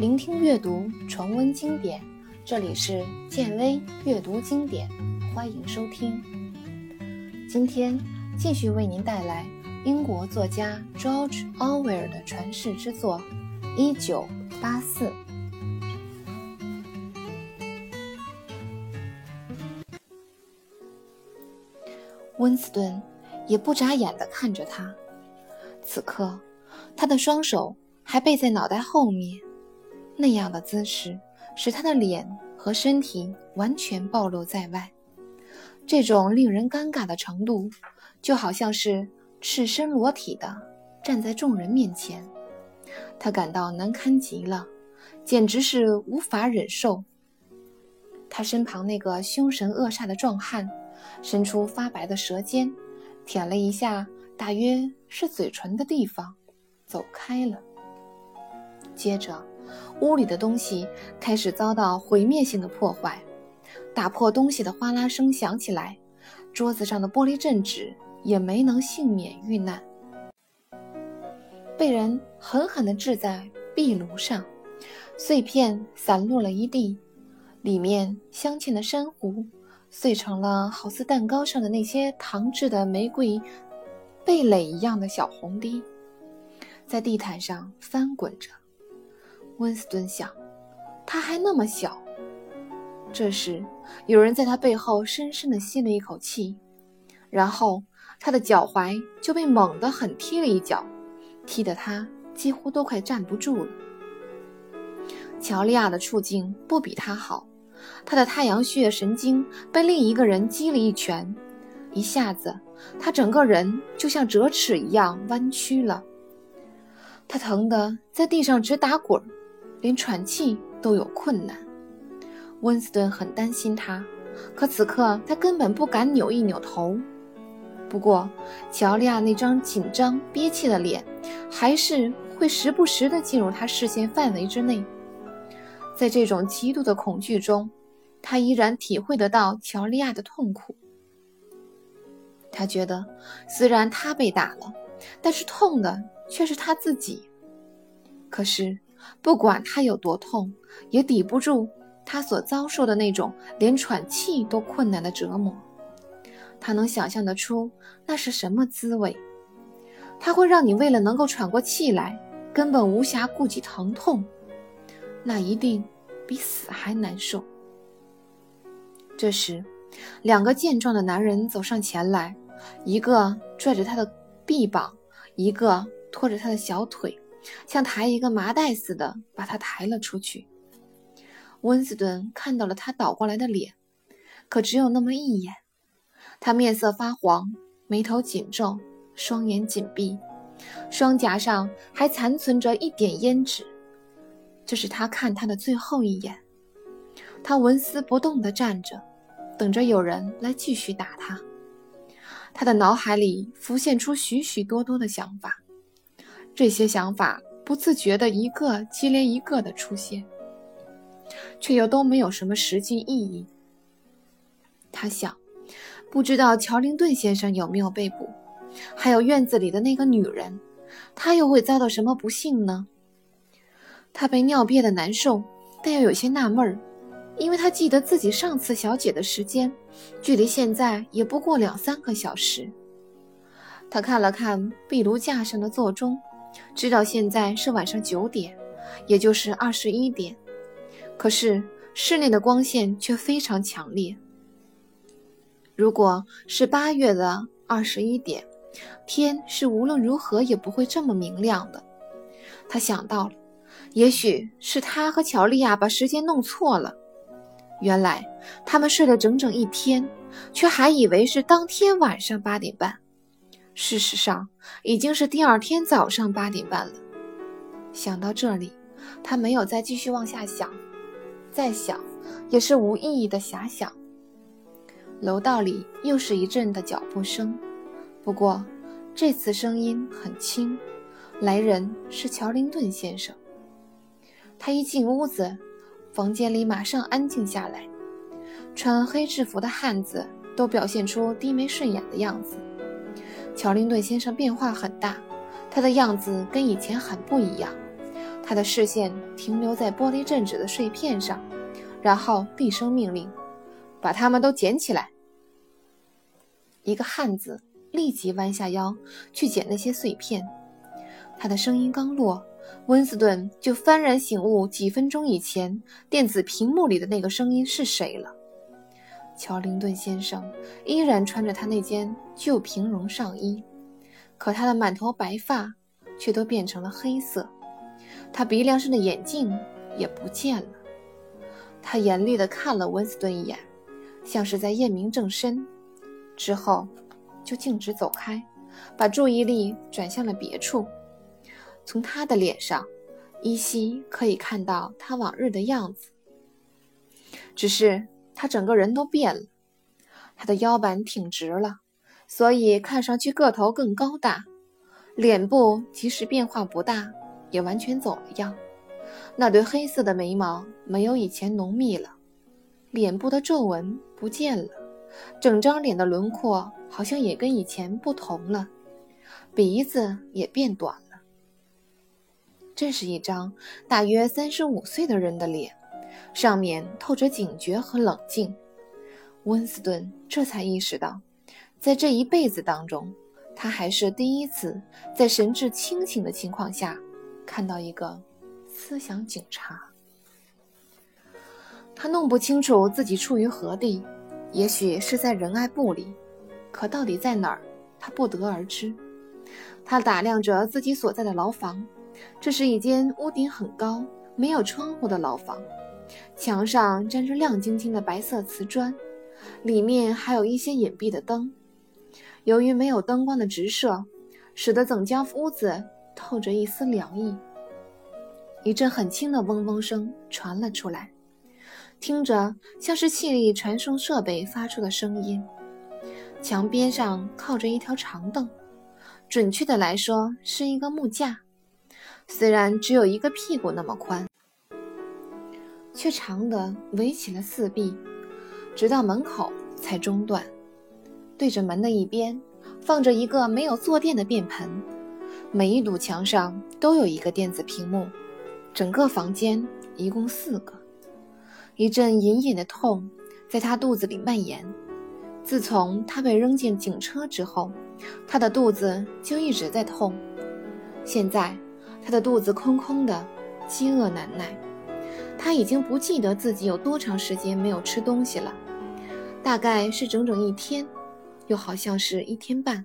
聆听阅读，重温经典。这里是建威阅读经典，欢迎收听。今天继续为您带来英国作家 George Orwell 的传世之作《一九八四》。温斯顿也不眨眼地看着他。此刻，他的双手还背在脑袋后面，那样的姿势使他的脸和身体完全暴露在外。这种令人尴尬的程度，就好像是赤身裸体的站在众人面前。他感到难堪极了，简直是无法忍受。他身旁那个凶神恶煞的壮汉，伸出发白的舌尖，舔了一下。大约是嘴唇的地方，走开了。接着，屋里的东西开始遭到毁灭性的破坏，打破东西的哗啦声响起来，桌子上的玻璃镇纸也没能幸免遇难，被人狠狠地掷在壁炉上，碎片散落了一地，里面镶嵌的珊瑚碎成了好似蛋糕上的那些糖制的玫瑰。蓓蕾一样的小红滴，在地毯上翻滚着。温斯顿想，他还那么小。这时，有人在他背后深深地吸了一口气，然后他的脚踝就被猛地狠踢了一脚，踢得他几乎都快站不住了。乔利亚的处境不比他好，他的太阳穴神经被另一个人击了一拳。一下子，他整个人就像折尺一样弯曲了。他疼得在地上直打滚，连喘气都有困难。温斯顿很担心他，可此刻他根本不敢扭一扭头。不过，乔利亚那张紧张憋气的脸，还是会时不时地进入他视线范围之内。在这种极度的恐惧中，他依然体会得到乔利亚的痛苦。他觉得，虽然他被打了，但是痛的却是他自己。可是，不管他有多痛，也抵不住他所遭受的那种连喘气都困难的折磨。他能想象得出那是什么滋味。他会让你为了能够喘过气来，根本无暇顾及疼痛。那一定比死还难受。这时，两个健壮的男人走上前来。一个拽着他的臂膀，一个拖着他的小腿，像抬一个麻袋似的把他抬了出去。温斯顿看到了他倒过来的脸，可只有那么一眼。他面色发黄，眉头紧皱，双眼紧闭，双颊上还残存着一点胭脂。这是他看他的最后一眼。他纹丝不动地站着，等着有人来继续打他。他的脑海里浮现出许许多多的想法，这些想法不自觉的一个接连一个的出现，却又都没有什么实际意义。他想，不知道乔林顿先生有没有被捕，还有院子里的那个女人，她又会遭到什么不幸呢？他被尿憋得难受，但又有些纳闷儿。因为他记得自己上次小姐的时间，距离现在也不过两三个小时。他看了看壁炉架上的座钟，知道现在是晚上九点，也就是二十一点。可是室内的光线却非常强烈。如果是八月的二十一点，天是无论如何也不会这么明亮的。他想到了，也许是他和乔丽亚把时间弄错了。原来他们睡了整整一天，却还以为是当天晚上八点半。事实上，已经是第二天早上八点半了。想到这里，他没有再继续往下想，再想也是无意义的遐想。楼道里又是一阵的脚步声，不过这次声音很轻，来人是乔林顿先生。他一进屋子。房间里马上安静下来，穿黑制服的汉子都表现出低眉顺眼的样子。乔林顿先生变化很大，他的样子跟以前很不一样。他的视线停留在玻璃镇纸的碎片上，然后厉声命令：“把它们都捡起来。”一个汉子立即弯下腰去捡那些碎片。他的声音刚落，温斯顿就幡然醒悟，几分钟以前电子屏幕里的那个声音是谁了。乔林顿先生依然穿着他那件旧平绒上衣，可他的满头白发却都变成了黑色，他鼻梁上的眼镜也不见了。他严厉地看了温斯顿一眼，像是在验明正身。之后，就径直走开，把注意力转向了别处。从他的脸上，依稀可以看到他往日的样子。只是他整个人都变了，他的腰板挺直了，所以看上去个头更高大。脸部即使变化不大，也完全走了样。那对黑色的眉毛没有以前浓密了，脸部的皱纹不见了。整张脸的轮廓好像也跟以前不同了，鼻子也变短了。这是一张大约三十五岁的人的脸，上面透着警觉和冷静。温斯顿这才意识到，在这一辈子当中，他还是第一次在神志清醒的情况下看到一个思想警察。他弄不清楚自己处于何地。也许是在仁爱部里，可到底在哪儿，他不得而知。他打量着自己所在的牢房，这是一间屋顶很高、没有窗户的牢房，墙上粘着亮晶晶的白色瓷砖，里面还有一些隐蔽的灯。由于没有灯光的直射，使得整间屋子透着一丝凉意。一阵很轻的嗡嗡声传了出来。听着像是气力传送设备发出的声音。墙边上靠着一条长凳，准确的来说是一个木架，虽然只有一个屁股那么宽，却长的围起了四壁，直到门口才中断。对着门的一边放着一个没有坐垫的便盆，每一堵墙上都有一个电子屏幕，整个房间一共四个。一阵隐隐的痛在他肚子里蔓延。自从他被扔进警车之后，他的肚子就一直在痛。现在他的肚子空空的，饥饿难耐。他已经不记得自己有多长时间没有吃东西了，大概是整整一天，又好像是一天半。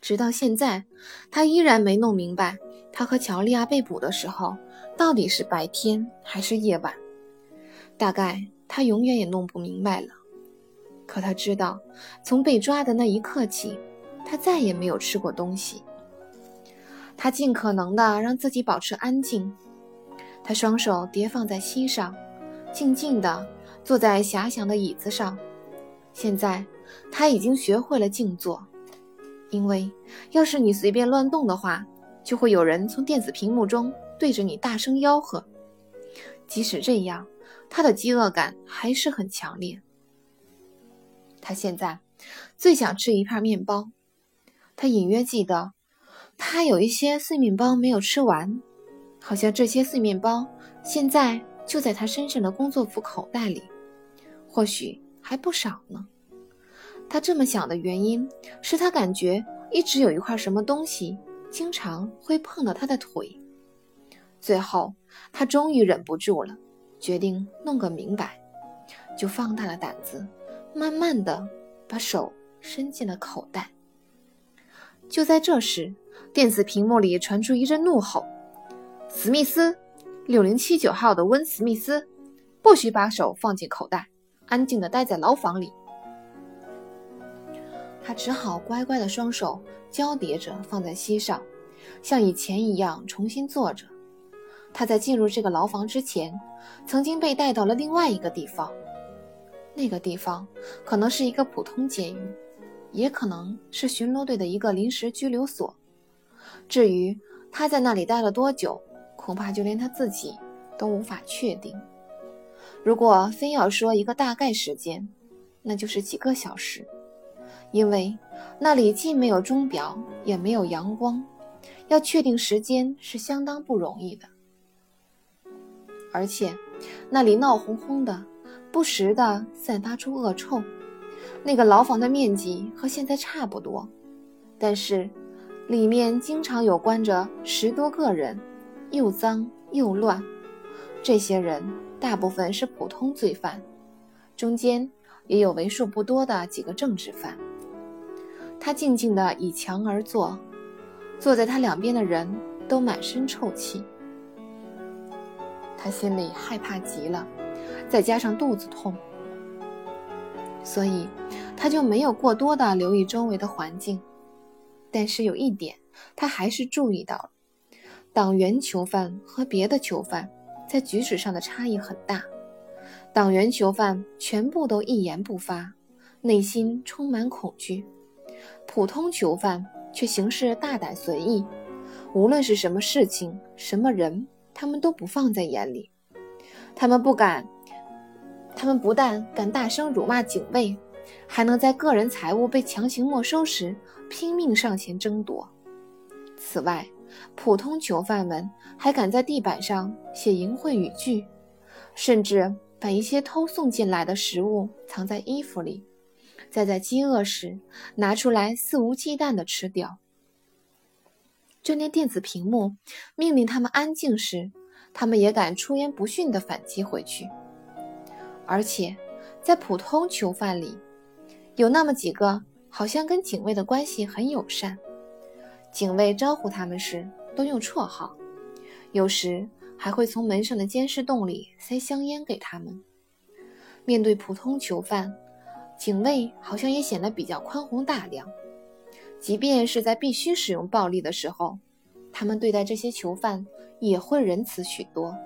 直到现在，他依然没弄明白，他和乔利亚被捕的时候，到底是白天还是夜晚。大概他永远也弄不明白了，可他知道，从被抓的那一刻起，他再也没有吃过东西。他尽可能的让自己保持安静，他双手叠放在膝上，静静地坐在狭小的椅子上。现在他已经学会了静坐，因为要是你随便乱动的话，就会有人从电子屏幕中对着你大声吆喝。即使这样。他的饥饿感还是很强烈。他现在最想吃一片面包。他隐约记得，他有一些碎面包没有吃完，好像这些碎面包现在就在他身上的工作服口袋里，或许还不少呢。他这么想的原因是他感觉一直有一块什么东西经常会碰到他的腿。最后，他终于忍不住了。决定弄个明白，就放大了胆子，慢慢的把手伸进了口袋。就在这时，电子屏幕里传出一阵怒吼：“史密斯，六零七九号的温·史密斯，不许把手放进口袋，安静的待在牢房里。”他只好乖乖的双手交叠着放在膝上，像以前一样重新坐着。他在进入这个牢房之前，曾经被带到了另外一个地方。那个地方可能是一个普通监狱，也可能是巡逻队的一个临时拘留所。至于他在那里待了多久，恐怕就连他自己都无法确定。如果非要说一个大概时间，那就是几个小时，因为那里既没有钟表，也没有阳光。要确定时间是相当不容易的。而且，那里闹哄哄的，不时的散发出恶臭。那个牢房的面积和现在差不多，但是里面经常有关着十多个人，又脏又乱。这些人大部分是普通罪犯，中间也有为数不多的几个政治犯。他静静地倚墙而坐，坐在他两边的人都满身臭气。他心里害怕极了，再加上肚子痛，所以他就没有过多的留意周围的环境。但是有一点，他还是注意到了：党员囚犯和别的囚犯在举止上的差异很大。党员囚犯全部都一言不发，内心充满恐惧；普通囚犯却行事大胆随意，无论是什么事情、什么人。他们都不放在眼里，他们不敢，他们不但敢大声辱骂警卫，还能在个人财物被强行没收时拼命上前争夺。此外，普通囚犯们还敢在地板上写淫秽语句，甚至把一些偷送进来的食物藏在衣服里，再在饥饿时拿出来肆无忌惮地吃掉。就连电子屏幕命令他们安静时，他们也敢出言不逊地反击回去。而且，在普通囚犯里，有那么几个好像跟警卫的关系很友善。警卫招呼他们时都用绰号，有时还会从门上的监视洞里塞香烟给他们。面对普通囚犯，警卫好像也显得比较宽宏大量。即便是在必须使用暴力的时候，他们对待这些囚犯也会仁慈许多。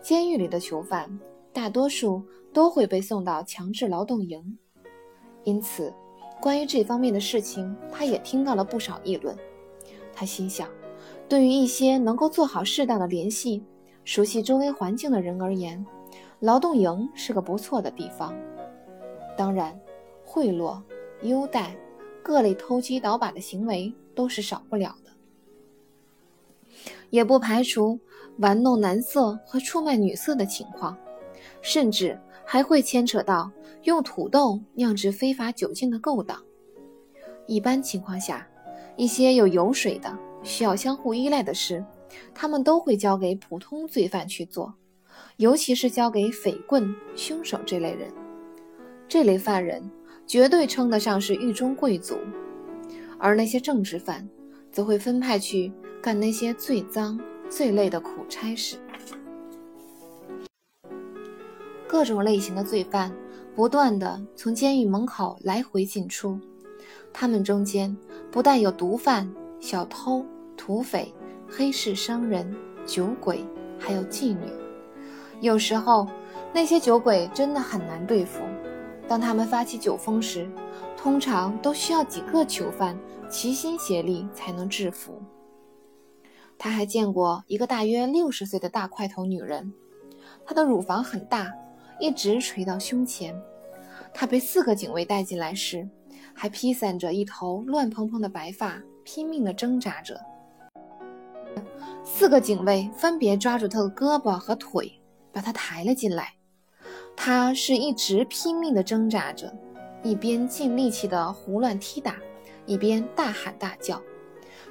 监狱里的囚犯大多数都会被送到强制劳动营，因此，关于这方面的事情，他也听到了不少议论。他心想，对于一些能够做好适当的联系、熟悉周围环境的人而言，劳动营是个不错的地方。当然，贿赂、优待。各类偷鸡倒把的行为都是少不了的，也不排除玩弄男色和出卖女色的情况，甚至还会牵扯到用土豆酿制非法酒精的勾当。一般情况下，一些有油水的、需要相互依赖的事，他们都会交给普通罪犯去做，尤其是交给匪棍、凶手这类人。这类犯人。绝对称得上是狱中贵族，而那些政治犯则会分派去干那些最脏、最累的苦差事。各种类型的罪犯不断的从监狱门口来回进出，他们中间不但有毒贩、小偷、土匪、黑市商人、酒鬼，还有妓女。有时候，那些酒鬼真的很难对付。当他们发起酒疯时，通常都需要几个囚犯齐心协力才能制服。他还见过一个大约六十岁的大块头女人，她的乳房很大，一直垂到胸前。他被四个警卫带进来时，还披散着一头乱蓬蓬的白发，拼命地挣扎着。四个警卫分别抓住他的胳膊和腿，把他抬了进来。他是一直拼命地挣扎着，一边尽力气地胡乱踢打，一边大喊大叫。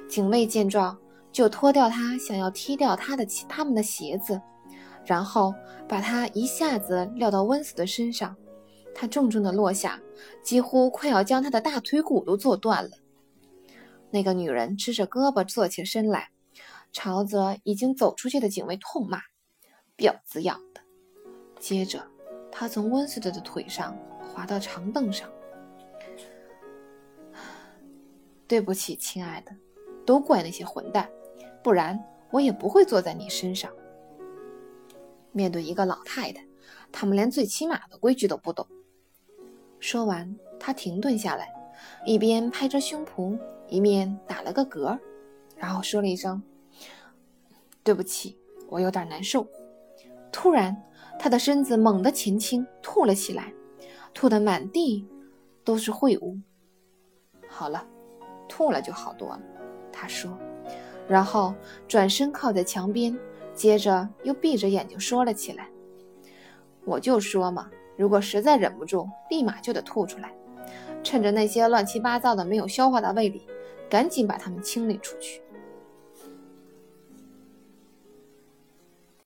警卫见状，就脱掉他想要踢掉他的他们的鞋子，然后把他一下子撂到温斯的身上。他重重的落下，几乎快要将他的大腿骨都坐断了。那个女人支着胳膊坐起身来，朝着已经走出去的警卫痛骂：“婊子养的！”接着。他从温斯特的腿上滑到长凳上。对不起，亲爱的，都怪那些混蛋，不然我也不会坐在你身上。面对一个老太太，他们连最起码的规矩都不懂。说完，他停顿下来，一边拍着胸脯，一面打了个嗝，然后说了一声：“对不起，我有点难受。”突然。他的身子猛地前倾，吐了起来，吐得满地都是秽物。好了，吐了就好多了，他说。然后转身靠在墙边，接着又闭着眼睛说了起来：“我就说嘛，如果实在忍不住，立马就得吐出来，趁着那些乱七八糟的没有消化到胃里，赶紧把它们清理出去。”